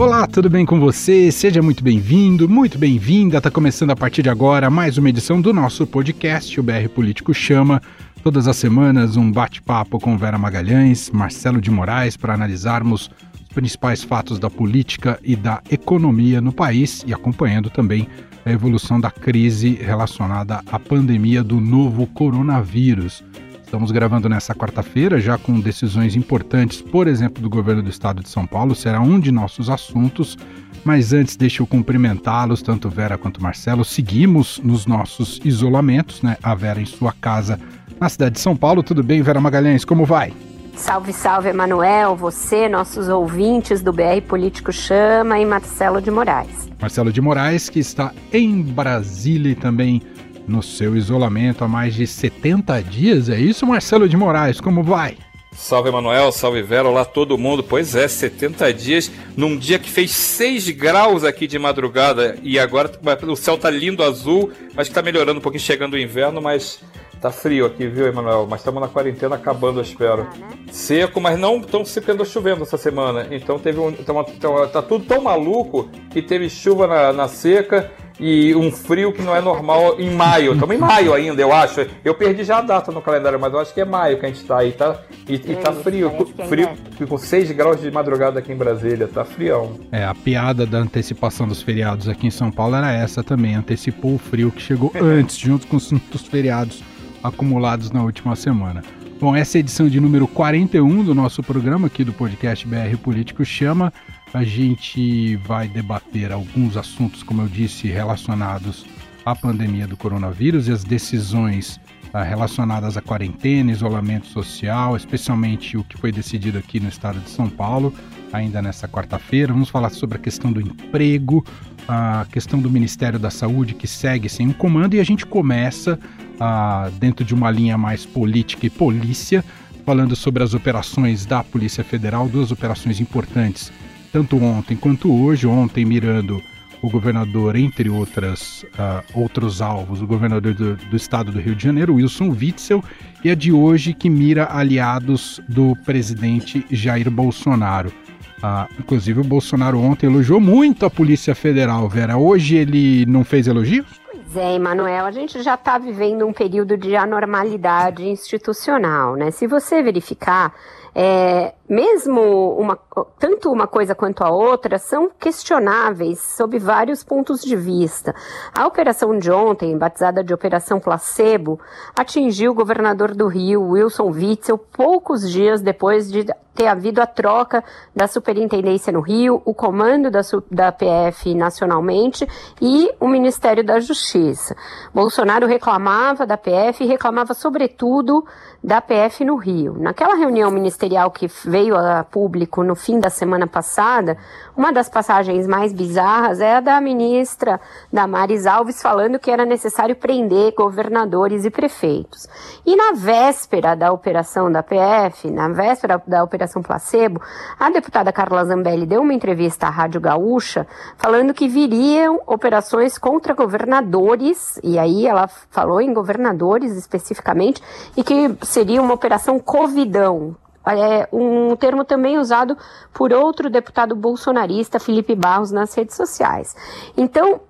Olá, tudo bem com você? Seja muito bem-vindo, muito bem-vinda. Está começando a partir de agora mais uma edição do nosso podcast, o BR Político Chama. Todas as semanas, um bate-papo com Vera Magalhães, Marcelo de Moraes, para analisarmos os principais fatos da política e da economia no país e acompanhando também a evolução da crise relacionada à pandemia do novo coronavírus. Estamos gravando nessa quarta-feira, já com decisões importantes, por exemplo, do governo do estado de São Paulo, será um de nossos assuntos. Mas antes, deixa eu cumprimentá-los, tanto Vera quanto Marcelo. Seguimos nos nossos isolamentos, né? A Vera em sua casa na cidade de São Paulo. Tudo bem, Vera Magalhães? Como vai? Salve, salve, Emanuel, você, nossos ouvintes do BR Político Chama e Marcelo de Moraes. Marcelo de Moraes, que está em Brasília e também no seu isolamento há mais de 70 dias. É isso, Marcelo de Moraes? Como vai? Salve Emanuel, salve Vera, olá todo mundo. Pois é, 70 dias num dia que fez 6 graus aqui de madrugada e agora o céu tá lindo azul, mas que tá melhorando um pouquinho chegando o inverno, mas Tá frio aqui, viu, Emanuel? Mas estamos na quarentena acabando, eu espero. Ah, né? Seco, mas não tão se andou chovendo essa semana. Então teve um. Tá, tá, tá tudo tão maluco que teve chuva na, na seca e um frio que não é normal em maio. Estamos em maio ainda, eu acho. Eu perdi já a data no calendário, mas eu acho que é maio que a gente está aí, tá? E, e tá frio, frio com 6 graus de madrugada aqui em Brasília, tá frião. É, a piada da antecipação dos feriados aqui em São Paulo era essa também, antecipou o frio que chegou antes, junto com os feriados acumulados na última semana. Bom, essa é a edição de número 41 do nosso programa aqui do podcast BR Político Chama. A gente vai debater alguns assuntos, como eu disse, relacionados à pandemia do coronavírus e as decisões ah, relacionadas à quarentena, isolamento social, especialmente o que foi decidido aqui no estado de São Paulo, ainda nessa quarta-feira. Vamos falar sobre a questão do emprego, a questão do Ministério da Saúde que segue sem um comando e a gente começa ah, dentro de uma linha mais política e polícia, falando sobre as operações da Polícia Federal, duas operações importantes, tanto ontem quanto hoje. Ontem, mirando o governador, entre outras, uh, outros alvos, o governador do, do, estado do Rio de Janeiro, Wilson Witzel, e a de hoje que mira aliados do presidente Jair Bolsonaro. Uh, inclusive, o Bolsonaro ontem elogiou muito a Polícia Federal, Vera. Hoje ele não fez elogios? Pois é, Emanuel, a gente já está vivendo um período de anormalidade institucional, né? Se você verificar, é, mesmo uma, tanto uma coisa quanto a outra são questionáveis sob vários pontos de vista. A operação de ontem, batizada de Operação Placebo, atingiu o governador do Rio, Wilson Witzel, poucos dias depois de ter havido a troca da superintendência no Rio, o comando da, da PF nacionalmente e o Ministério da Justiça. Bolsonaro reclamava da PF e reclamava, sobretudo, da PF no Rio. Naquela reunião ministerial que veio a público no fim da semana passada, uma das passagens mais bizarras é a da ministra Damares Alves falando que era necessário prender governadores e prefeitos. E na véspera da operação da PF, na véspera da operação Placebo, a deputada Carla Zambelli deu uma entrevista à Rádio Gaúcha falando que viriam operações contra governadores, e aí ela falou em governadores especificamente, e que seria uma operação Covidão, é um termo também usado por outro deputado bolsonarista, Felipe Barros, nas redes sociais. Então,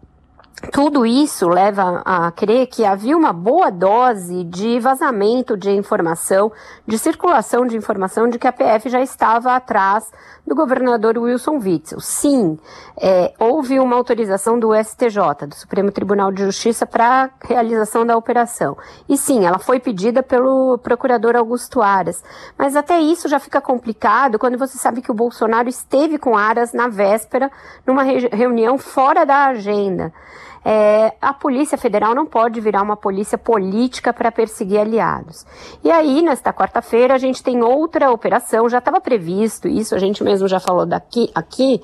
tudo isso leva a crer que havia uma boa dose de vazamento de informação, de circulação de informação de que a PF já estava atrás do governador Wilson Witzel. Sim, é, houve uma autorização do STJ, do Supremo Tribunal de Justiça, para a realização da operação. E sim, ela foi pedida pelo procurador Augusto Aras. Mas até isso já fica complicado quando você sabe que o Bolsonaro esteve com Aras na véspera, numa re reunião fora da agenda. É, a Polícia Federal não pode virar uma polícia política para perseguir aliados. E aí, nesta quarta-feira, a gente tem outra operação, já estava previsto isso, a gente mesmo já falou daqui, aqui,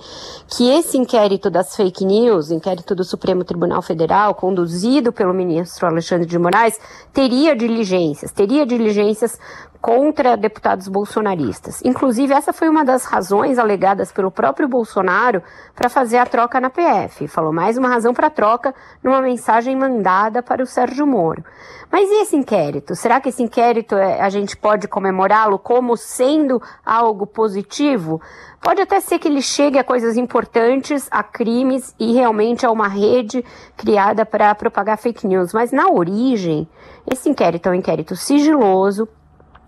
que esse inquérito das fake news, inquérito do Supremo Tribunal Federal, conduzido pelo ministro Alexandre de Moraes, teria diligências, teria diligências contra deputados bolsonaristas. Inclusive, essa foi uma das razões alegadas pelo próprio Bolsonaro para fazer a troca na PF. Falou mais uma razão para a troca numa mensagem mandada para o Sérgio Moro. Mas e esse inquérito? Será que esse inquérito é, a gente pode comemorá-lo como sendo algo positivo? Pode até ser que ele chegue a coisas importantes, a crimes e realmente a uma rede criada para propagar fake news, mas na origem, esse inquérito é um inquérito sigiloso,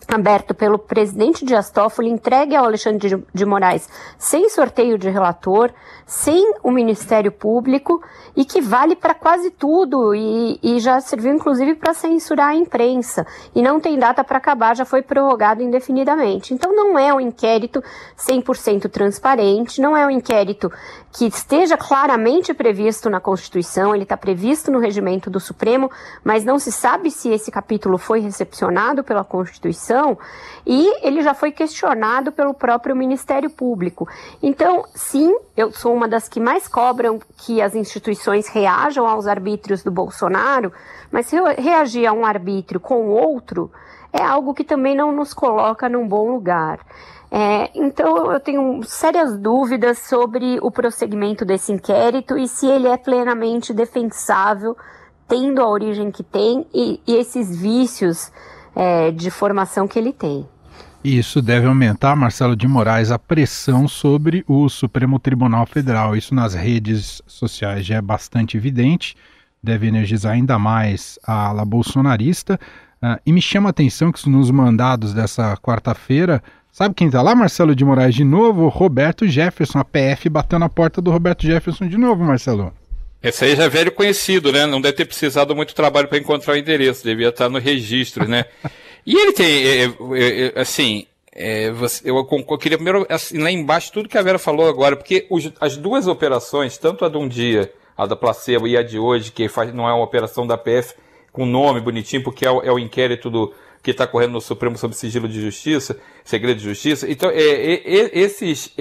aberto pelo presidente Dias Toffoli, entregue ao Alexandre de Moraes sem sorteio de relator, sem o Ministério Público e que vale para quase tudo e, e, já serviu inclusive para censurar a imprensa e não tem data para acabar, já foi prorrogado indefinidamente. Então não é um inquérito 100% transparente, não é um inquérito que esteja claramente previsto na Constituição, ele está previsto no regimento do Supremo, mas não se sabe se esse capítulo foi recepcionado pela Constituição e ele já foi questionado pelo próprio Ministério Público. Então, sim, eu sou uma das que mais cobram que as instituições reajam aos arbítrios do Bolsonaro, mas se reagir a um arbítrio com outro, é algo que também não nos coloca num bom lugar. É, então, eu tenho sérias dúvidas sobre o prosseguimento desse inquérito e se ele é plenamente defensável, tendo a origem que tem e, e esses vícios é, de formação que ele tem. Isso deve aumentar, Marcelo de Moraes, a pressão sobre o Supremo Tribunal Federal. Isso nas redes sociais já é bastante evidente, deve energizar ainda mais a ala bolsonarista. Uh, e me chama a atenção que nos mandados dessa quarta-feira, sabe quem está lá, Marcelo de Moraes, de novo? Roberto Jefferson. A PF bateu na porta do Roberto Jefferson de novo, Marcelo. Esse aí já é velho conhecido, né? Não deve ter precisado muito trabalho para encontrar o endereço, devia estar no registro, né? E ele tem, é, é, é, assim, é, você, eu, eu, queria primeiro assim, lá embaixo tudo que a Vera falou agora, porque os, as duas operações, tanto a de um dia, a da placebo e a de hoje, que faz, não é uma operação da PF com nome bonitinho, porque é o, é o inquérito do que está correndo no Supremo sobre sigilo de justiça, segredo de justiça. Então, é, é, esses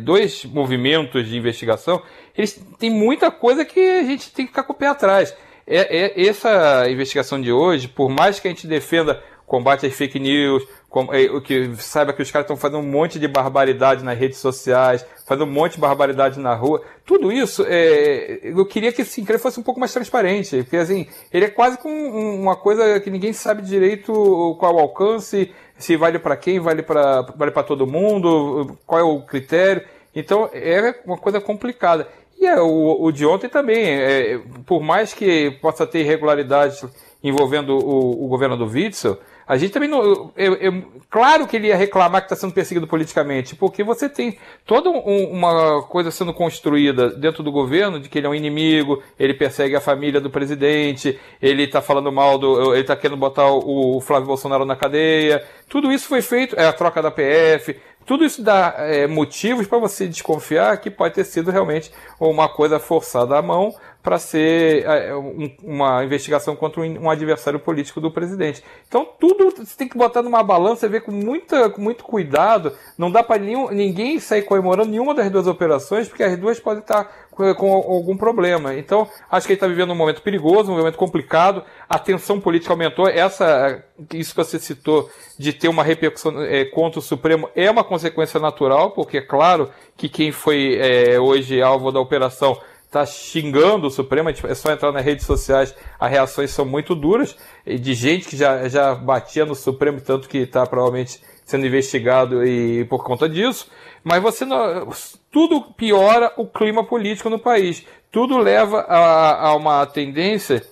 dois movimentos de investigação, eles têm muita coisa que a gente tem que ficar com o pé atrás. essa investigação de hoje, por mais que a gente defenda combate às fake news, com, é, que saiba que os caras estão fazendo um monte de barbaridade nas redes sociais, fazendo um monte de barbaridade na rua. Tudo isso, é, eu queria que esse incrível fosse um pouco mais transparente, porque assim, ele é quase como uma coisa que ninguém sabe direito qual o alcance, se vale para quem, vale para vale todo mundo, qual é o critério. Então é uma coisa complicada. E é, o, o de ontem também, é, por mais que possa ter irregularidades envolvendo o, o governo do Witzel, a gente também não. Eu, eu, claro que ele ia reclamar que está sendo perseguido politicamente, porque você tem toda um, uma coisa sendo construída dentro do governo de que ele é um inimigo, ele persegue a família do presidente, ele está falando mal do. ele está querendo botar o, o, Flávio Bolsonaro na cadeia. Tudo isso foi feito, é a troca da PF. Tudo isso dá é, motivos para você desconfiar que pode ter sido realmente uma coisa forçada à mão para ser é, uma investigação contra um adversário político do presidente. Então tudo você tem que botar numa balança e ver com, muita, com muito cuidado. Não dá para ninguém sair comemorando nenhuma das duas operações, porque as duas podem estar com algum problema. Então, acho que ele está vivendo um momento perigoso, um momento complicado. A tensão política aumentou. Essa, isso que você citou de ter uma repercussão é, contra o Supremo é uma consequência natural, porque é claro que quem foi é, hoje alvo da operação está xingando o Supremo, é só entrar nas redes sociais, as reações são muito duras, de gente que já, já batia no Supremo, tanto que está provavelmente sendo investigado e por conta disso. Mas você não, tudo piora o clima político no país. Tudo leva a, a uma tendência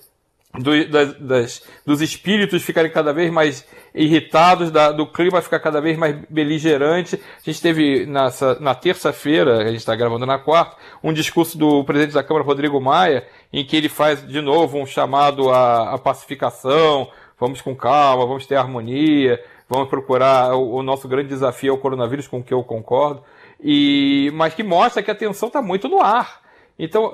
do, das, das, dos espíritos ficarem cada vez mais irritados, da, do clima ficar cada vez mais beligerante. A gente teve nessa, na terça-feira, a gente está gravando na quarta, um discurso do presidente da Câmara, Rodrigo Maia, em que ele faz de novo um chamado à, à pacificação, vamos com calma, vamos ter harmonia, vamos procurar o, o nosso grande desafio é o coronavírus, com que eu concordo, e mas que mostra que a tensão está muito no ar. Então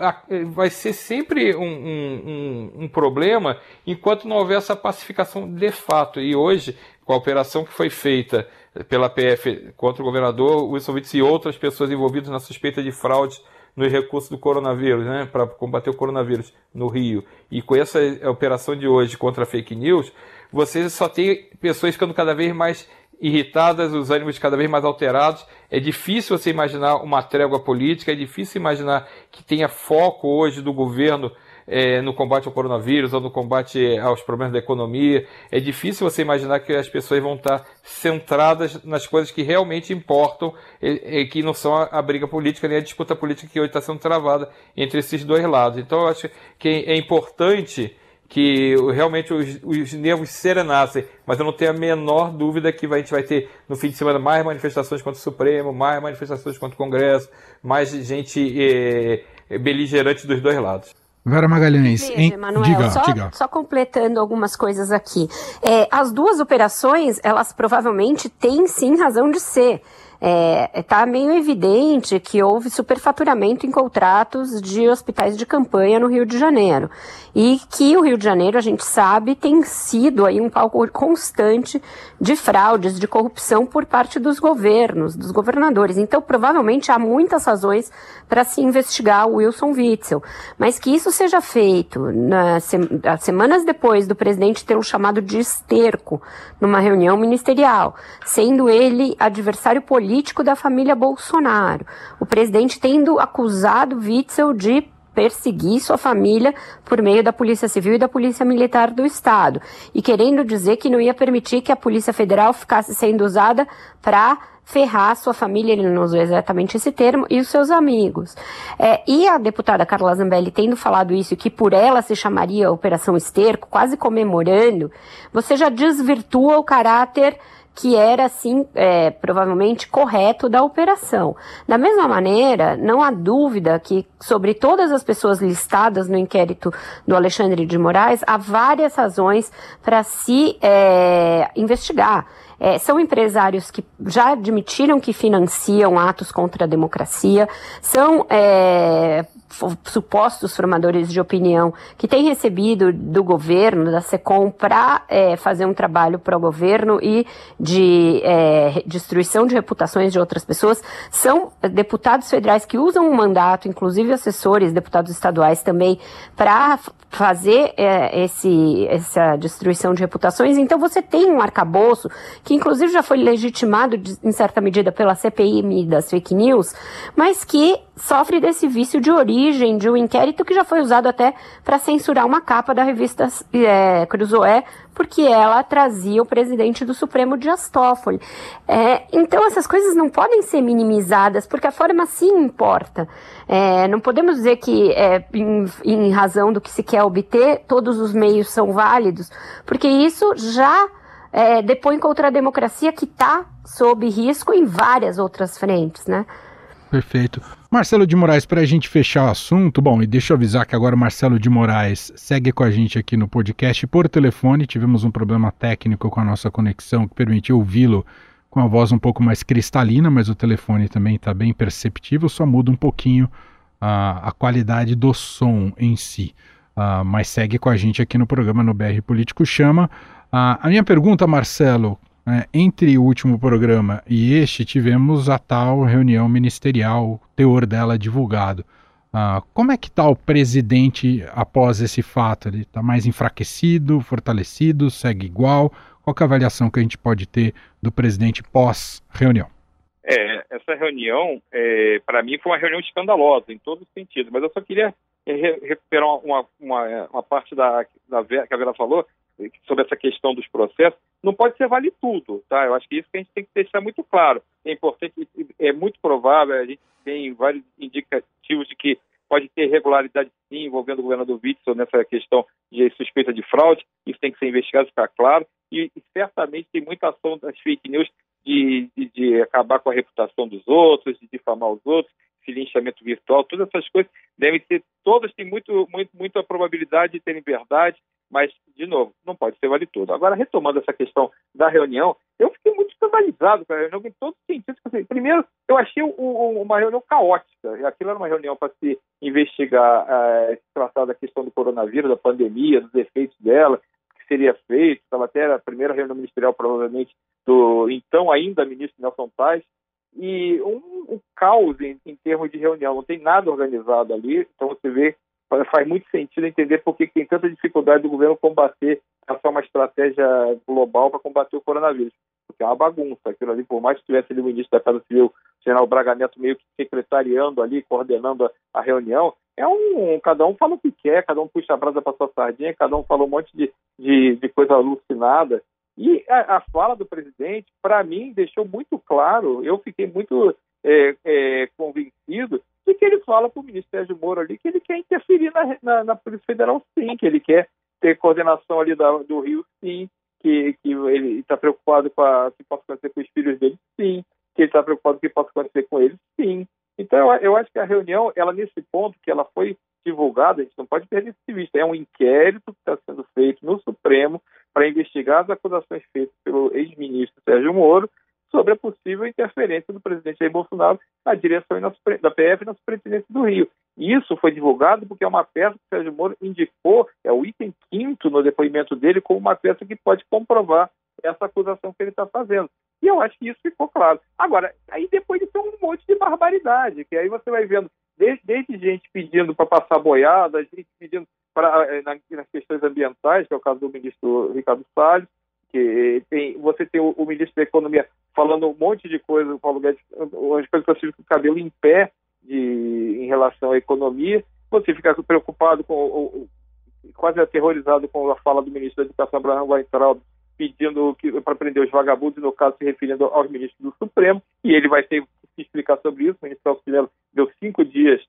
vai ser sempre um, um, um, problema enquanto não houver essa pacificação de fato. E hoje, com a operação que foi feita pela PF contra o governador Wilson Witts e outras pessoas envolvidas na suspeita de fraude nos recursos do coronavírus, né, para combater o coronavírus no Rio, e com essa operação de hoje contra a fake news, você só tem pessoas ficando cada vez mais irritadas, os ânimos cada vez mais alterados. É difícil você imaginar uma trégua política, é difícil imaginar que tenha foco hoje do governo é, no combate ao coronavírus ou no combate aos problemas da economia. É difícil você imaginar que as pessoas vão estar centradas nas coisas que realmente importam e, e que não são a, a, briga política nem a disputa política que hoje está sendo travada entre esses dois lados. Então eu acho que é importante que realmente os, os nervos serenassem, mas eu não tenho a menor dúvida que a gente vai ter no fim de semana mais manifestações contra o Supremo, mais manifestações contra o Congresso, mais gente é, beligerante dos dois lados. Vera Magalhães, Veja, em... Emanuel, diga, só, diga. só completando algumas coisas aqui. É, as duas operações, elas provavelmente têm sim razão de ser está é, tá meio evidente que houve superfaturamento em contratos de hospitais de campanha no Rio de Janeiro. E que o Rio de Janeiro, a gente sabe, tem sido aí um palco constante de fraudes, de corrupção por parte dos governos, dos governadores. Então, provavelmente há muitas razões para se investigar o Wilson Witzel. Mas que isso seja feito nas semanas depois do presidente ter um chamado de esterco numa reunião ministerial, sendo ele adversário político político da família Bolsonaro. O presidente tendo acusado Witzel de perseguir sua família por meio da Polícia Civil e da Polícia Militar do Estado, e querendo dizer que não ia permitir que a Polícia Federal ficasse sendo usada para ferrar sua família, ele não usou exatamente esse termo, e os seus amigos. É, e a deputada Carla Zambelli tendo falado isso, que por ela se chamaria Operação Esterco, quase comemorando, você já desvirtua o caráter que era, assim, é, provavelmente correto da operação. Da mesma maneira, não há dúvida que, sobre todas as pessoas listadas no inquérito do Alexandre de Moraes, há várias razões para se é, investigar. É, são empresários que já admitiram que financiam atos contra a democracia, são é, supostos formadores de opinião que têm recebido do governo, da SECOM, para é, fazer um trabalho para o governo e de é, destruição de reputações de outras pessoas, são deputados federais que usam o um mandato, inclusive assessores, deputados estaduais também, para fazer é, esse, essa destruição de reputações. Então você tem um arcabouço que inclusive já foi legitimado de, em certa medida pela CPI das fake news, mas que sofre desse vício de origem de um inquérito que já foi usado até para censurar uma capa da revista é, Cruzoé, porque ela trazia o presidente do Supremo Dias Toffoli. É, então essas coisas não podem ser minimizadas, porque a forma sim importa. É, não podemos dizer que, é, em, em razão do que se quer obter, todos os meios são válidos, porque isso já é, depõe contra a democracia que está sob risco em várias outras frentes, né? Perfeito. Marcelo de Moraes, para a gente fechar o assunto, bom, e deixa eu avisar que agora o Marcelo de Moraes segue com a gente aqui no podcast por telefone. Tivemos um problema técnico com a nossa conexão que permitiu ouvi-lo com a voz um pouco mais cristalina, mas o telefone também está bem perceptível, só muda um pouquinho a, a qualidade do som em si. Uh, mas segue com a gente aqui no programa no BR Político Chama. Uh, a minha pergunta, Marcelo, é, entre o último programa e este, tivemos a tal reunião ministerial, o teor dela divulgado. Ah, como é que está o presidente após esse fato? Ele está mais enfraquecido, fortalecido, segue igual? Qual é a avaliação que a gente pode ter do presidente pós-reunião? É, essa reunião, é, para mim, foi uma reunião escandalosa em todos os sentidos, mas eu só queria recuperar uma, uma, uma parte da, da, que a Vera falou, sobre essa questão dos processos, não pode ser vale tudo, tá? Eu acho que isso que a gente tem que deixar muito claro. É importante, é muito provável, a gente tem vários indicativos de que pode ter irregularidade sim envolvendo o governador Witzel nessa questão de suspeita de fraude, isso tem que ser investigado, ficar claro, e, e certamente tem muita ação das fake news de, de, de, acabar com a reputação dos outros, de difamar os outros, esse linchamento virtual, todas essas coisas devem ser, todas têm muito, muito, muita probabilidade de terem verdade, mas, de novo, não pode ser vale tudo. Agora, retomando essa questão da reunião, eu fiquei muito escandalizado com a reunião em todos os sentidos. Primeiro, eu achei o, o, uma reunião caótica. Aquilo era uma reunião para se investigar, uh, se tratar da questão do coronavírus, da pandemia, dos efeitos dela, que seria feito. Estava até a primeira reunião ministerial, provavelmente, do então ainda ministro Nelson Tais. E um, um caos em, em, termos de reunião, não tem nada organizado ali. Então você vê, faz muito sentido entender por que tem tanta dificuldade do governo combater essa uma estratégia global para combater o coronavírus. Porque é uma bagunça. Aquilo ali, por mais que tivesse ali o ministro da Casa Civil, o general Braga Neto, meio que secretariando ali, coordenando a, a reunião, é um. Cada um fala o que quer, cada um puxa a brasa para sua sardinha, cada um fala um monte de, de, de coisa alucinada. E a, a fala do presidente, para mim, deixou muito claro, eu fiquei muito é, é, convencido de que ele fala para o ministro Sérgio Moro ali que ele quer interferir na, na, na, Polícia Federal, sim, que ele quer ter coordenação ali da, do Rio, sim, que, que ele está preocupado com o que possa acontecer com os filhos dele, sim, que ele está preocupado com o que possa acontecer com eles, sim. Então, eu, eu acho que a reunião, ela nesse ponto que ela foi divulgada, a gente não pode perder isso de vista. É um inquérito que está sendo feito no Supremo para investigar as acusações feitas pelo ex-ministro Sérgio Moro sobre a possível interferência do presidente Jair Bolsonaro na direção da PF e na superintendência do Rio. Isso foi divulgado porque é uma peça que Sérgio Moro indicou, é o item quinto no depoimento dele, como uma peça que pode comprovar essa acusação que ele está fazendo. E eu acho que isso ficou claro. Agora, aí depois de ter um monte de barbaridade, que aí você vai vendo desde, desde gente pedindo para passar boiada, gente pedindo para eh, nas questões ambientais, que é o caso do ministro Ricardo Salles, que tem, você tem o, o, ministro da Economia falando um monte de coisa, o Paulo Guedes, as coisas que eu com o cabelo em pé de, em relação à economia, você fica preocupado com, o, quase aterrorizado com a fala do ministro da Educação, Abraham Weintraub, pedindo para prender os vagabundos, no caso se referindo aos ministros do Supremo, e ele vai ter que explicar sobre isso. O ministro Auxiliar deu cinco dias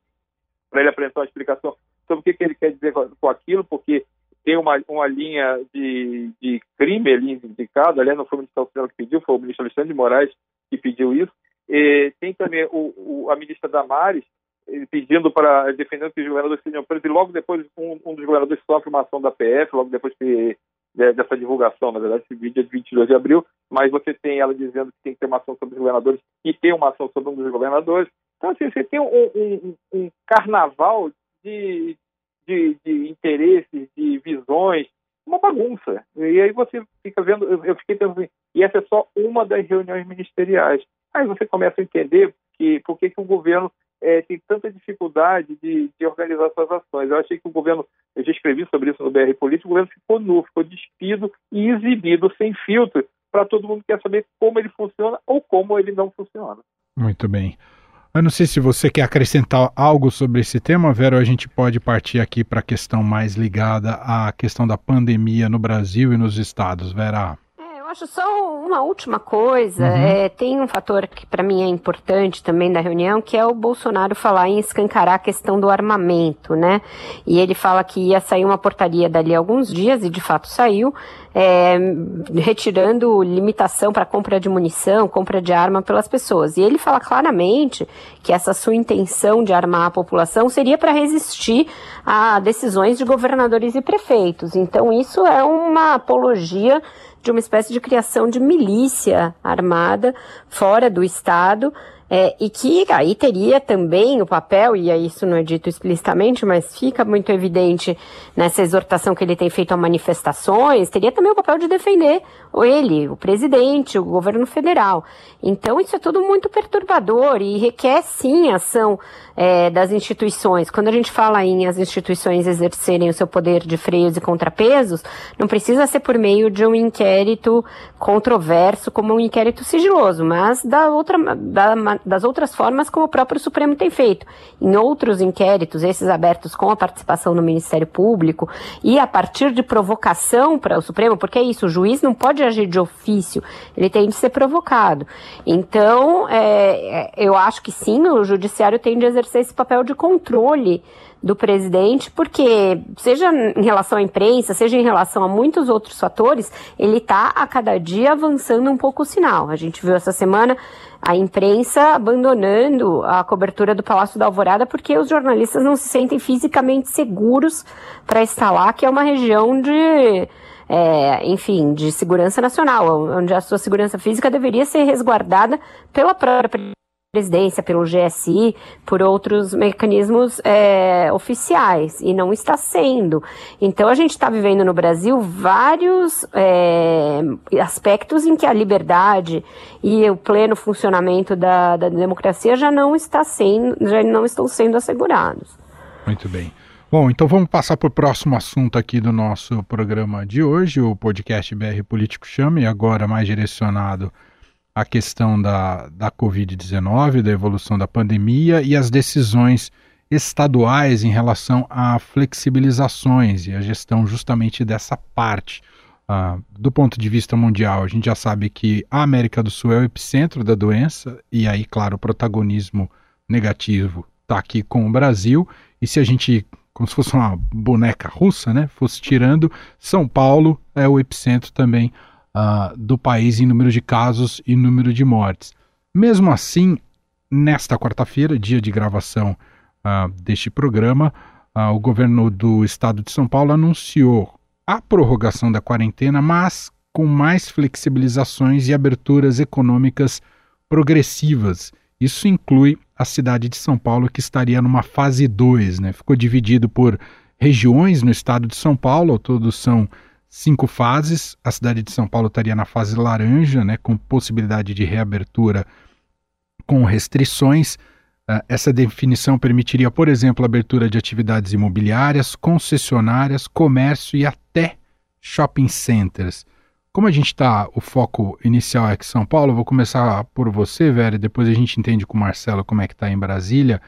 para ele apresentar uma explicação sobre o que, que ele quer dizer com aquilo, porque tem uma, uma linha de, de crime ali indicada, aliás, não foi o ministro Auxiliar que pediu, foi o ministro Alexandre de Moraes que pediu isso. E tem também o, o, a ministra Damares eh, pedindo para defendendo que os governadores sejam presos, e logo depois um, um, dos governadores sofre uma ação da PF, logo depois que, de, dessa divulgação, na verdade, esse vídeo é de 22 de abril, mas você tem ela dizendo que tem que ter uma ação sobre os governadores e tem uma ação sobre um dos governadores. Então, assim, você tem um, um, um carnaval de, de, de, interesses, de visões, uma bagunça. E aí você fica vendo, eu fiquei pensando assim, e essa é só uma das reuniões ministeriais. Aí você começa a entender que por que, que o governo é, tem tanta dificuldade de, de, organizar suas ações. Eu achei que o governo, eu já escrevi sobre isso no BR Político, o governo ficou nu, ficou despido e exibido sem filtro para todo mundo que quer saber como ele funciona ou como ele não funciona. Muito bem. Eu não sei se você quer acrescentar algo sobre esse tema, Vera, ou a gente pode partir aqui para a questão mais ligada à questão da pandemia no Brasil e nos estados, Vera acho só uma última coisa. Uhum. É, tem um fator que para mim é importante também da reunião, que é o Bolsonaro falar em escancarar a questão do armamento, né? E ele fala que ia sair uma portaria dali a alguns dias, e de fato saiu, é, retirando limitação para compra de munição, compra de arma pelas pessoas. E ele fala claramente que essa sua intenção de armar a população seria para resistir a decisões de governadores e prefeitos. Então, isso é uma apologia de uma espécie de criação de milícia armada fora do Estado é, e que aí teria também o papel, e isso não é dito explicitamente, mas fica muito evidente nessa exortação que ele tem feito a manifestações, teria também o papel de defender ele, o presidente, o governo federal. Então isso é tudo muito perturbador e requer sim ação é, das instituições. Quando a gente fala em as instituições exercerem o seu poder de freios e contrapesos, não precisa ser por meio de um inquérito controverso como um inquérito sigiloso, mas da outra, da, das outras formas como o próprio Supremo tem feito. Em outros inquéritos, esses abertos com a participação do Ministério Público e a partir de provocação para o Supremo, porque é isso, o juiz não pode agir de ofício, ele tem de ser provocado. Então, é, é eu acho que sim, o judiciário tem de exercer esse papel de controle do presidente, porque seja em relação à imprensa, seja em relação a muitos outros fatores, ele está a cada dia avançando um pouco o sinal. A gente viu essa semana a imprensa abandonando a cobertura do Palácio da Alvorada porque os jornalistas não se sentem fisicamente seguros para estar lá, que é uma região de é, enfim, de segurança nacional, onde a sua segurança física deveria ser resguardada pela própria presidência, pelo GSI, por outros mecanismos é, oficiais, e não está sendo. Então, a gente está vivendo no Brasil vários é, aspectos em que a liberdade e o pleno funcionamento da, da democracia já não, está sendo, já não estão sendo assegurados. Muito bem. Bom, então vamos passar para o próximo assunto aqui do nosso programa de hoje, o podcast BR Político Chama, e agora mais direcionado a questão da, da Covid-19, da evolução da pandemia e as decisões estaduais em relação a flexibilizações e a gestão justamente dessa parte. Uh, do ponto de vista mundial, a gente já sabe que a América do Sul é o epicentro da doença, e aí, claro, o protagonismo negativo está aqui com o Brasil. E se a gente, como se fosse uma boneca russa, né, fosse tirando, São Paulo é o epicentro também uh, do país em número de casos e número de mortes. Mesmo assim, nesta quarta-feira, dia de gravação uh, deste programa, uh, o governo do estado de São Paulo anunciou a prorrogação da quarentena, mas com mais flexibilizações e aberturas econômicas progressivas. Isso inclui a cidade de São Paulo, que estaria numa fase 2, né? Ficou dividido por regiões no estado de São Paulo, todos são cinco fases. A cidade de São Paulo estaria na fase laranja, né, com possibilidade de reabertura com restrições. Uh, essa definição permitiria, por exemplo, a abertura de atividades imobiliárias, concessionárias, comércio e até shopping centers. Como a gente está, o foco inicial é aqui em São Paulo, vou começar por você, Vera, depois a gente entende com o Marcelo como é que está em Brasília,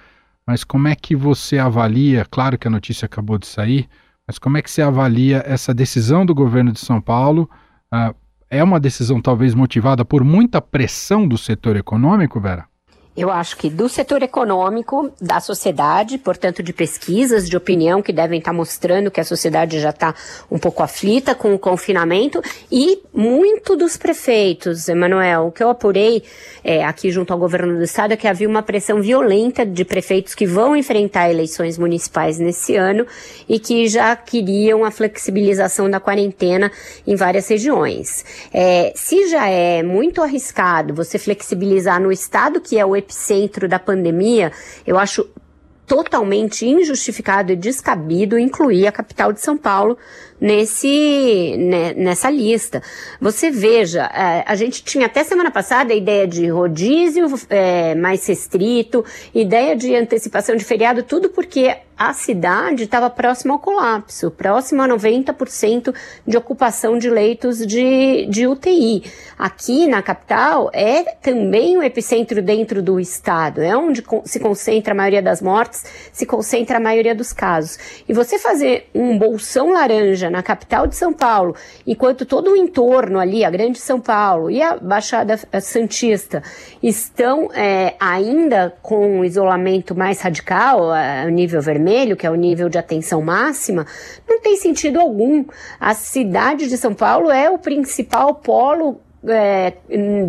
mas como é que você avalia, claro que a notícia acabou de sair, mas como é que você avalia essa decisão do governo de São Paulo? Uh, é uma decisão talvez motivada por muita pressão do setor econômico, Vera? Eu acho que do setor econômico, da sociedade, portanto, de pesquisas de opinião que devem estar mostrando que a sociedade já está um pouco aflita com o confinamento e muito dos prefeitos, Emanuel. O que eu apurei é, aqui junto ao governo do estado é que havia uma pressão violenta de prefeitos que vão enfrentar eleições municipais nesse ano e que já queriam a flexibilização da quarentena em várias regiões. É, se já é muito arriscado você flexibilizar no estado que é o epicentro da pandemia, eu acho totalmente injustificado e descabido incluir a capital de São Paulo nesse, né, nessa lista. Você veja, é, a gente tinha até semana passada a ideia de rodízio é, mais restrito, ideia de antecipação de feriado, tudo porque a cidade estava próxima ao colapso, próxima a 90% de ocupação de leitos de, de UTI. Aqui na capital é também o epicentro dentro do estado, é onde se concentra a maioria das mortes, se concentra a maioria dos casos. E você fazer um bolsão laranja na capital de São Paulo, enquanto todo o entorno ali, a Grande São Paulo e a Baixada Santista, estão é, ainda com um isolamento mais radical, a, nível vermelho, que é o nível de atenção máxima, não tem sentido algum. A cidade de São Paulo é o principal polo é,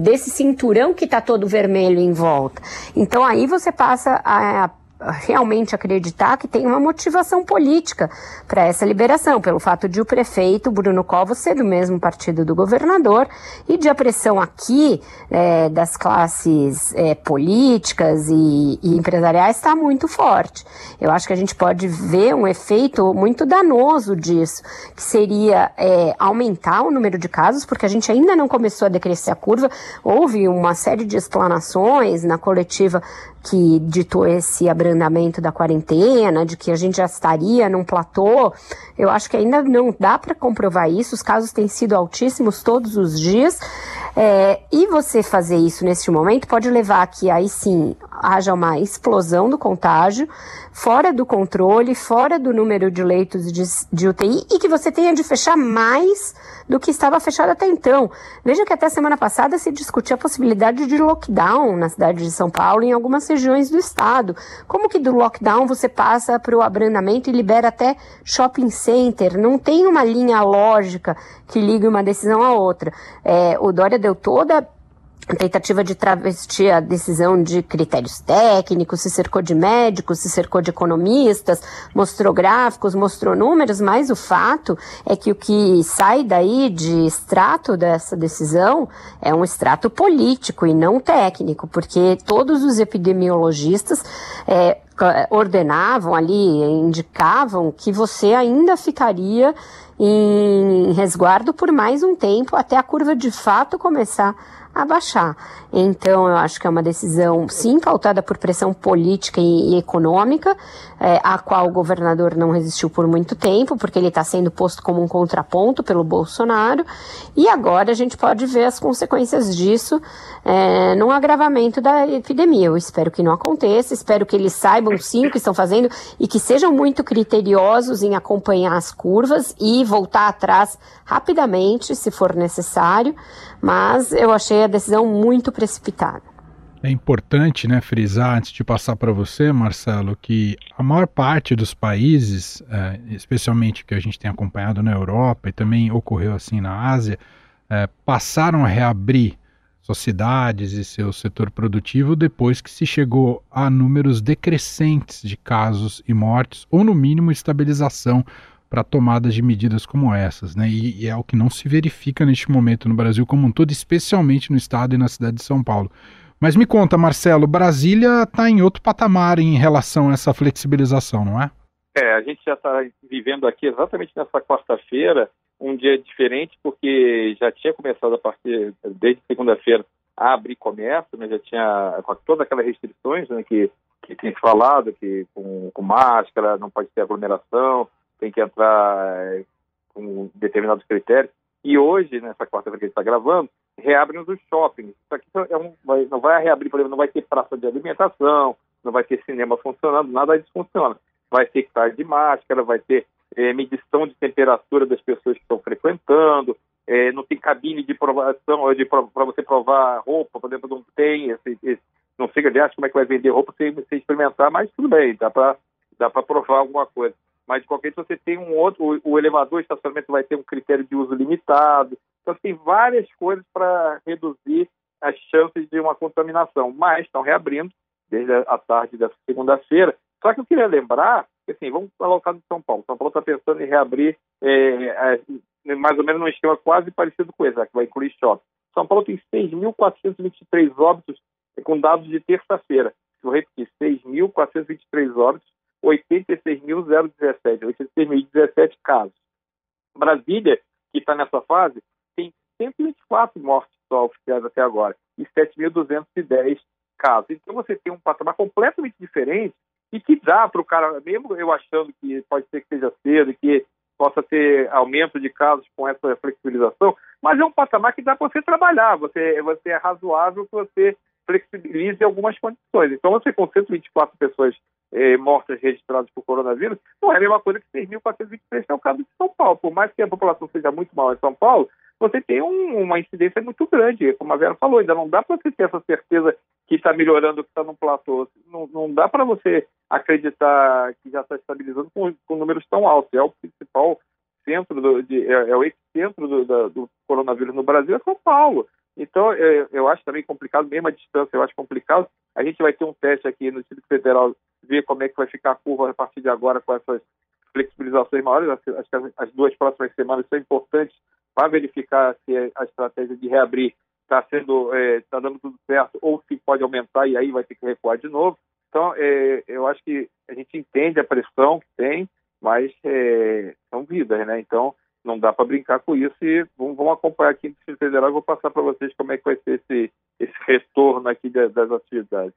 desse cinturão que está todo vermelho em volta. Então aí você passa a, a realmente acreditar que tem uma motivação política para essa liberação, pelo fato de o prefeito Bruno Covas ser do mesmo partido do governador e de a pressão aqui é, das classes é, políticas e, e empresariais está muito forte. Eu acho que a gente pode ver um efeito muito danoso disso, que seria é, aumentar o número de casos, porque a gente ainda não começou a decrescer a curva, houve uma série de explanações na coletiva que ditou esse abrandamento da quarentena, de que a gente já estaria num platô, eu acho que ainda não dá para comprovar isso. Os casos têm sido altíssimos todos os dias. É, e você fazer isso neste momento pode levar que aí sim haja uma explosão do contágio, fora do controle, fora do número de leitos de, de UTI e que você tenha de fechar mais do que estava fechado até então. Veja que até semana passada se discutia a possibilidade de lockdown na cidade de São Paulo e em algumas regiões do estado. Como que do lockdown você passa para o abrandamento e libera até shopping center? Não tem uma linha lógica que ligue uma decisão à outra. É, o Dória deu toda tentativa de travestir a decisão de critérios técnicos, se cercou de médicos, se cercou de economistas, mostrou gráficos, mostrou números, mas o fato é que o que sai daí de extrato dessa decisão é um extrato político e não técnico, porque todos os epidemiologistas é, ordenavam ali, indicavam que você ainda ficaria em resguardo por mais um tempo até a curva de fato começar a baixar. Então, eu acho que é uma decisão, sim, pautada por pressão política e, e econômica, é, a qual o governador não resistiu por muito tempo, porque ele está sendo posto como um contraponto pelo Bolsonaro, e agora a gente pode ver as consequências disso é, no agravamento da epidemia. Eu espero que não aconteça, espero que eles saibam, sim, o que estão fazendo e que sejam muito criteriosos em acompanhar as curvas e voltar atrás rapidamente, se for necessário, mas eu achei a decisão muito precipitada. É importante, né, frisar antes de passar para você, Marcelo, que a maior parte dos países, é, especialmente que a gente tem acompanhado na Europa e também ocorreu assim na Ásia, é, passaram a reabrir suas cidades e seu setor produtivo depois que se chegou a números decrescentes de casos e mortes, ou no mínimo estabilização para tomadas de medidas como essas, né? E, e, é o que não se verifica neste momento no Brasil como um todo, especialmente no estado e na cidade de São Paulo. Mas me conta, Marcelo, Brasília está em outro patamar em relação a essa flexibilização, não é? É, a gente já está vivendo aqui exatamente nessa quarta-feira um dia diferente, porque já tinha começado a partir desde segunda-feira a abrir comércio, né? já tinha com todas aquelas restrições né, que, que tem falado, que com, com máscara, não pode ter aglomeração, tem que entrar é, com determinados critérios. E hoje, nessa quarta-feira que a gente está gravando, reabrem os shoppings. Isso aqui é um, vai, não vai reabrir, por exemplo, não vai ter praça de alimentação, não vai ter cinema funcionando, nada disso funciona. Vai ter que estar de máscara, vai ter é, medição de temperatura das pessoas que estão frequentando, é, não tem cabine de provação de para você provar roupa, por exemplo, não tem, esse, esse, não sei, aliás, como é que vai vender roupa sem, sem experimentar, mas tudo bem, dá para dá provar alguma coisa mas de qualquer jeito você tem um outro, o, o elevador, o estacionamento vai ter um critério de uso limitado. Então tem várias coisas para reduzir as chances de uma contaminação, mas estão reabrindo desde a tarde dessa segunda-feira. Só que eu queria lembrar, assim, vamos colocar no São Paulo. São Paulo está pensando em reabrir é, é, mais ou menos num esquema quase parecido com esse, que vai incluir shopping. São Paulo tem 6.423 óbitos com dados de terça-feira. Eu repetir, 6.423 óbitos 86.017, 86.017 casos. Brasília, que está nessa fase, tem 124 mortes só oficiais até agora e 7.210 casos. Então você tem um patamar completamente diferente e que dá para o cara, mesmo eu achando que pode ser que seja cedo que possa ter aumento de casos com essa flexibilização, mas é um patamar que dá para você trabalhar, você, você é razoável que você flexibilize algumas condições. Então, você com 124 pessoas eh, mortas registradas por coronavírus, não é a mesma coisa que 6.423 que é o caso de São Paulo. Por mais que a população seja muito mal em São Paulo, você tem um, uma incidência muito grande. Como a Vera falou, ainda não dá para você ter essa certeza que está melhorando, que está no platô. Não, não dá para você acreditar que já está estabilizando com, com, números tão altos. É o principal centro, do, de, é, é, o epicentro do, do, do coronavírus no Brasil, é São Paulo. Então, eu, eu acho também complicado, mesmo a distância, eu acho complicado. A gente vai ter um teste aqui no Distrito Federal, ver como é que vai ficar a curva a partir de agora com essas flexibilizações maiores. Acho que as duas próximas semanas são importantes para verificar se a estratégia de reabrir está sendo está é, dando tudo certo ou se pode aumentar e aí vai ter que recuar de novo. Então, é, eu acho que a gente entende a pressão que tem, mas é, são vidas, né? Então, não dá para brincar com isso e vamos, vamos acompanhar aqui no Distrito Federal e vou passar para vocês como é que vai ser esse, esse retorno aqui das, das atividades.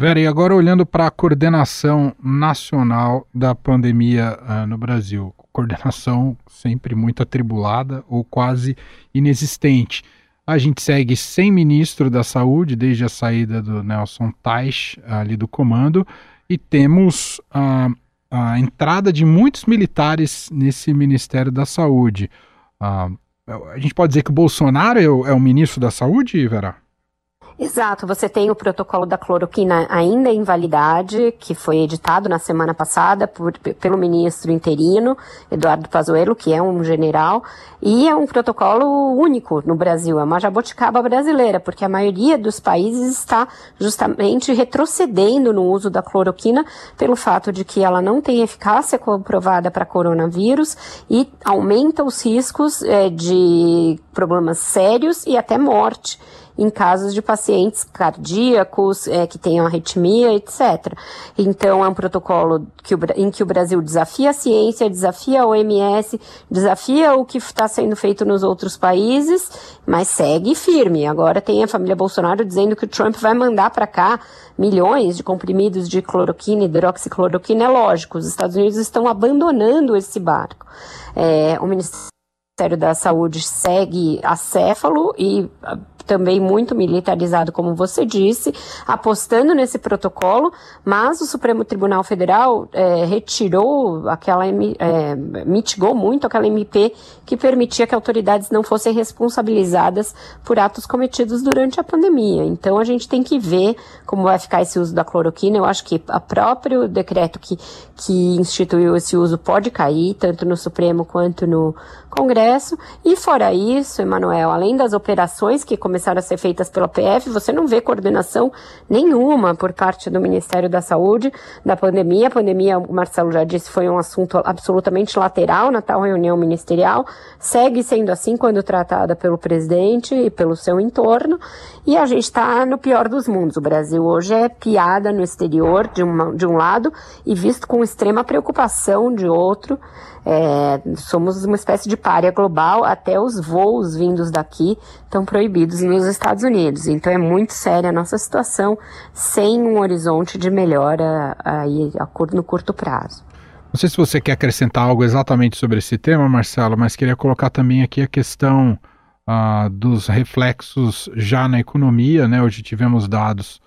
Vera, e agora olhando para a coordenação nacional da pandemia uh, no Brasil, coordenação sempre muito atribulada ou quase inexistente. A gente segue sem ministro da Saúde desde a saída do Nelson Teich ali do comando e temos uh, a entrada de muitos militares nesse Ministério da Saúde. Ah, a gente pode dizer que o Bolsonaro é o, é o ministro da Saúde, Vera? Exato, você tem o protocolo da cloroquina ainda em validade, que foi editado na semana passada por, pelo ministro interino, Eduardo Pazuello, que é um general, e é um protocolo único no Brasil, é uma jaboticaba brasileira, porque a maioria dos países está justamente retrocedendo no uso da cloroquina pelo fato de que ela não tem eficácia comprovada para coronavírus e aumenta os riscos é, de problemas sérios e até morte em casos de pacientes cardíacos, é, que tenham arritmia, etc. Então, é um protocolo que o, em que o Brasil desafia a ciência, desafia a OMS, desafia o que está sendo feito nos outros países, mas segue firme. Agora tem a família Bolsonaro dizendo que o Trump vai mandar para cá milhões de comprimidos de cloroquina e hidroxicloroquina. É lógico, os Estados Unidos estão abandonando esse barco. É, o Ministério da Saúde segue acéfalo e também muito militarizado, como você disse, apostando nesse protocolo, mas o Supremo Tribunal Federal é, retirou aquela, é, mitigou muito aquela MP que permitia que autoridades não fossem responsabilizadas por atos cometidos durante a pandemia. Então a gente tem que ver como vai ficar esse uso da cloroquina. Eu acho que o próprio decreto que, que instituiu esse uso pode cair, tanto no Supremo quanto no Congresso. E fora isso, Emanuel, além das operações que começaram a ser feitas pela PF, você não vê coordenação nenhuma por parte do Ministério da Saúde da pandemia. A pandemia, o Marcelo já disse, foi um assunto absolutamente lateral na tal reunião ministerial. Segue sendo assim quando tratada pelo presidente e pelo seu entorno. E a gente está no pior dos mundos. O Brasil hoje é piada no exterior, de, uma, de um lado, e visto com extrema preocupação de outro. É, somos uma espécie de párea global, até os voos vindos daqui estão proibidos nos Estados Unidos. Então é muito séria a nossa situação, sem um horizonte de melhora aí no curto prazo. Não sei se você quer acrescentar algo exatamente sobre esse tema, Marcelo, mas queria colocar também aqui a questão uh, dos reflexos já na economia. Né? Hoje tivemos dados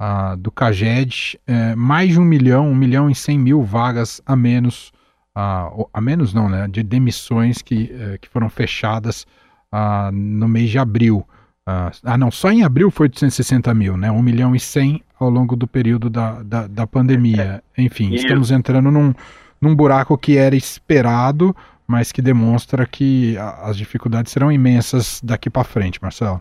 uh, do CAGED, eh, mais de um milhão, um milhão e cem mil vagas a menos a, a menos não, né, de demissões que, eh, que foram fechadas ah, no mês de abril. Ah, ah, não, só em abril foi 860 mil, né? 1 milhão e 100 ao longo do período da, da, da pandemia. Enfim, Isso. estamos entrando num, num buraco que era esperado, mas que demonstra que as dificuldades serão imensas daqui para frente, Marcelo.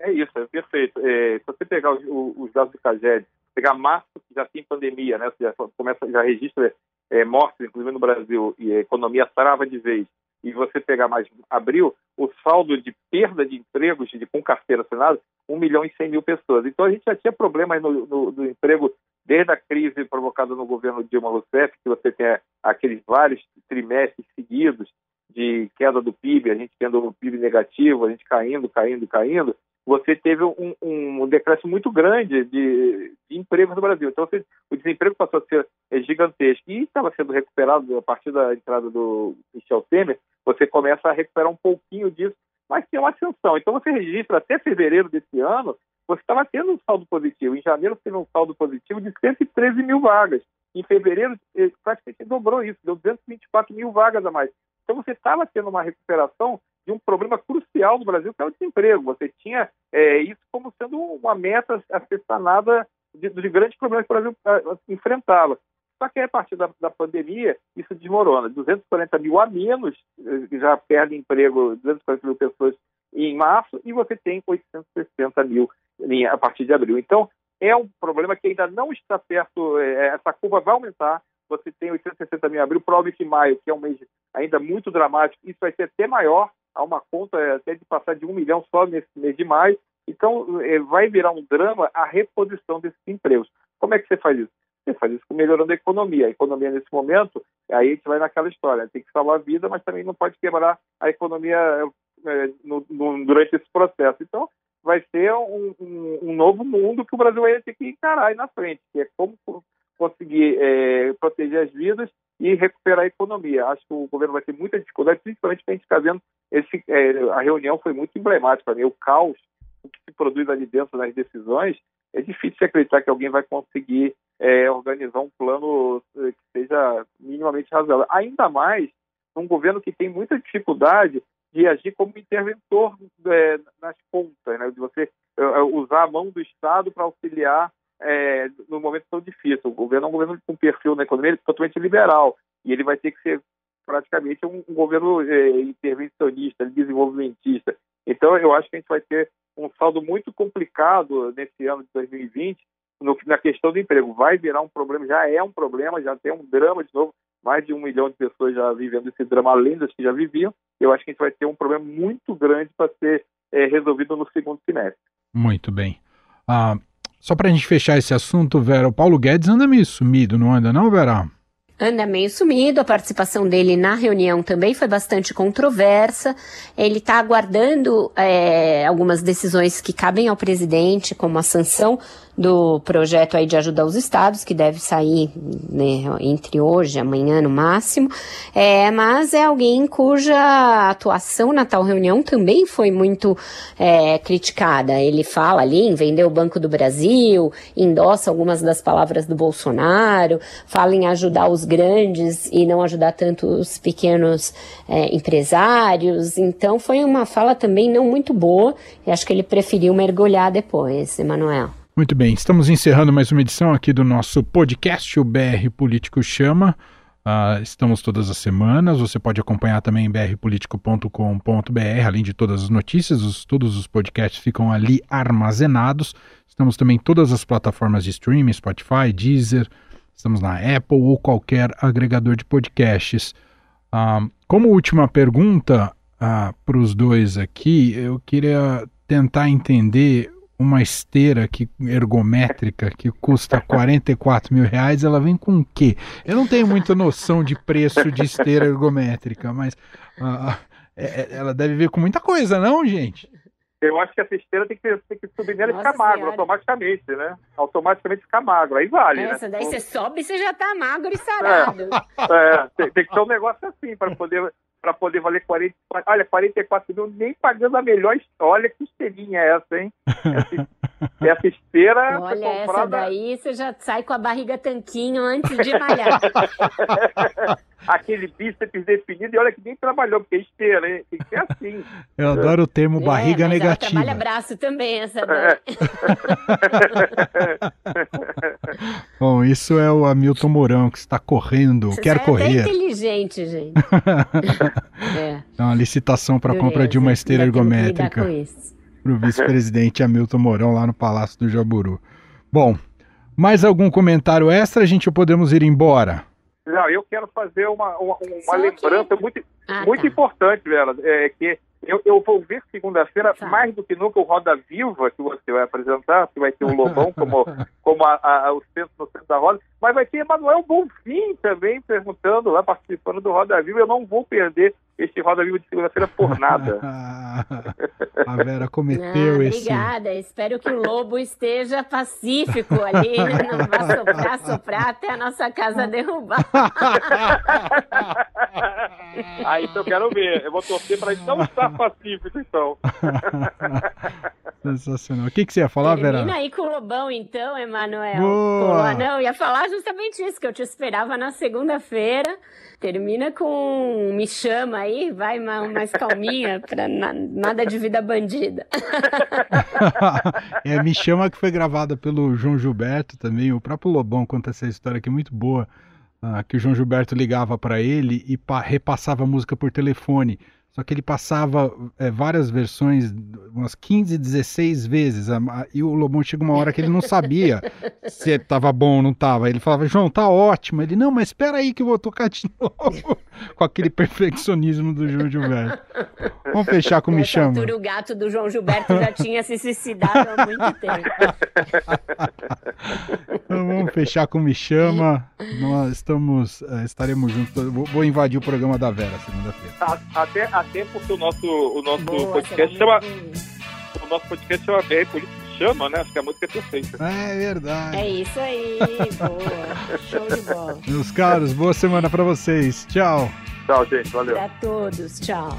É isso, é perfeito. É, se você pegar os, os dados do CAGED, pegar março, que já tem pandemia, né? Você já, começa, já registra é, mortes, inclusive no Brasil, e a economia trava de vez, e você pegar mais abril, o saldo de perda de empregos de, com carteira assinada, 1 milhão e 100 mil pessoas. Então a gente já tinha problemas no, no, no emprego desde a crise provocada no governo Dilma Rousseff, que você tem aqueles vários trimestres seguidos de queda do PIB, a gente tendo o PIB negativo, a gente caindo, caindo, caindo, você teve um, um decréscimo muito grande de, de empregos no Brasil. Então, você, o desemprego passou a ser é, gigantesco e estava sendo recuperado a partir da entrada do Michel Temer. Você começa a recuperar um pouquinho disso, mas tem uma ascensão. Então, você registra até fevereiro desse ano, você estava tendo um saldo positivo. Em janeiro, teve um saldo positivo de 113 mil vagas. Em fevereiro, eh, praticamente dobrou isso, deu 224 mil vagas a mais. Então, você estava tendo uma recuperação de um problema crucial no Brasil, que é o desemprego. Você tinha é, isso como sendo uma meta a ser sanada de, de grandes problemas que o Brasil enfrentava. Só que a partir da, da, pandemia, isso desmorona. 240 mil a menos eh, já perdem emprego, 240 mil pessoas em março, e você tem 860 mil a partir de abril. Então, é um problema que ainda não está perto, é, essa curva vai aumentar, você tem 860 mil em abril, prova que maio, que é um mês ainda muito dramático, isso vai ser até maior, há uma conta é, até de passar de um milhão só nesse mês de maio. Então, é, vai virar um drama a reposição desses empregos. Como é que você faz isso? Você faz isso melhorando a economia. A economia, nesse momento, aí a gente vai naquela história: tem que salvar a vida, mas também não pode quebrar a economia é, no, no, durante esse processo. Então, vai ser um, um, um, novo mundo que o Brasil vai ter que encarar aí na frente, que é como conseguir é, proteger as vidas e recuperar a economia. Acho que o governo vai ter muita dificuldade, principalmente porque a gente está vendo esse, é, a reunião foi muito emblemática mim. O caos o que se produz ali dentro das decisões é difícil acreditar que alguém vai conseguir é, organizar um plano é, que seja minimamente razoável. Ainda mais um governo que tem muita dificuldade de agir como interventor é, nas pontas, né? de você é, é, usar a mão do Estado para auxiliar é, no momento tão difícil. O governo é um governo com perfil na economia totalmente liberal e ele vai ter que ser praticamente um, um governo é, intervencionista, desenvolvimentista. Então, eu acho que a gente vai ter um saldo muito complicado nesse ano de 2020 no, na questão do emprego. Vai virar um problema, já é um problema, já tem um drama de novo. Mais de um milhão de pessoas já vivendo esse drama, além das que já viviam. Eu acho que a gente vai ter um problema muito grande para ser é, resolvido no segundo semestre. Muito bem. Ah, só para a gente fechar esse assunto, Vera, o Paulo Guedes anda meio sumido, não anda não, Vera? anda meio sumido. A participação dele na reunião também foi bastante controversa. Ele está aguardando é, algumas decisões que cabem ao presidente, como a sanção do projeto aí de ajuda aos estados, que deve sair né, entre hoje e amanhã no máximo, é, mas é alguém cuja atuação na tal reunião também foi muito é, criticada. Ele fala ali em vender o Banco do Brasil, endossa algumas das palavras do Bolsonaro, fala em ajudar os grandes e não ajudar tanto os pequenos é, empresários. Então foi uma fala também não muito boa e acho que ele preferiu mergulhar depois, Emanuel. Muito bem, estamos encerrando mais uma edição aqui do nosso podcast, o BR Político Chama. Uh, estamos todas as semanas. Você pode acompanhar também brpolitico.com.br, além de todas as notícias, os, todos os podcasts ficam ali armazenados. Estamos também em todas as plataformas de streaming, Spotify, Deezer, estamos na Apple ou qualquer agregador de podcasts. Uh, como última pergunta uh, para os dois aqui, eu queria tentar entender uma esteira que, ergométrica que custa 44 mil reais, ela vem com o quê? Eu não tenho muita noção de preço de esteira ergométrica, mas uh, é, ela deve vir com muita coisa, não, gente? Eu acho que essa esteira tem que, tem que subir nela e ficar magro, automaticamente, né? Automaticamente ficar magro, aí vale, Essa né? daí você sobe e você já tá magro e sarado. É, é tem, tem, que ter um negócio assim para poder para poder valer 40, olha, 44 mil, nem pagando a melhor. Olha que esteirinha é essa, hein? Essa, essa esteira. Olha, essa daí você já sai com a barriga tanquinho antes de malhar. Aquele bíceps definido, e olha que nem trabalhou, porque é esteira, hein? Tem que ser assim. Eu adoro o termo é, barriga é, negativa. trabalha braço também, essa daí. Bom, isso é o Hamilton Mourão que está correndo, você quer é correr. É inteligente, gente. é. é uma licitação para compra de uma esteira ergométrica para o vice-presidente Hamilton Mourão lá no Palácio do Jaburu. Bom, mais algum comentário extra, a gente podemos ir embora? Não, eu quero fazer uma, uma, uma lembrança que... muito, ah, muito tá. importante, Vera, é que eu, eu vou ver segunda-feira, tá. mais do que nunca, o Roda Viva, que você vai apresentar, que vai ter o Lobão como, como a, a, o centro no centro da roda, mas vai ter Emanuel Bonfim também perguntando lá, participando do Roda Viva. Eu não vou perder este Roda Viva de segunda-feira por nada. a Vera cometeu esse. Obrigada, espero que o lobo esteja pacífico ali, não vá soprar, soprar até a nossa casa derrubar. Aí então eu quero ver, eu vou torcer para ele não estar pacífico, então. Sensacional. O que, que você ia falar, Termina Vera? Termina aí com o Lobão, então, Emanuel. Boa. Não, ia falar justamente isso, que eu te esperava na segunda-feira. Termina com Me Chama aí, vai mais calminha, pra na, nada de vida bandida. é, Me Chama que foi gravada pelo João Gilberto também. O próprio Lobão conta essa história que é muito boa. Uh, que o João Gilberto ligava para ele e repassava a música por telefone. Só que ele passava é, várias versões, umas 15, 16 vezes. E o Lobão chega uma hora que ele não sabia se estava bom ou não estava. Ele falava, João, tá ótimo. Ele, não, mas espera aí que eu vou tocar de novo. com aquele perfeccionismo do João Gilberto. Vamos fechar com o Me Chama. o gato do João Gilberto já tinha se suicidado há muito tempo. então vamos fechar com Me Chama. Nós estamos, uh, estaremos juntos. Vou, vou, invadir o programa da Vera segunda-feira. Até, até porque o nosso, o nosso Boa, podcast chama. O nosso podcast chama BR Político Chama, né? Acho que a música é perfeita. É verdade. É isso aí, boa. Show de bola. Meus caros, boa semana pra vocês. Tchau. Tchau, gente. Valeu. Pra todos. Tchau.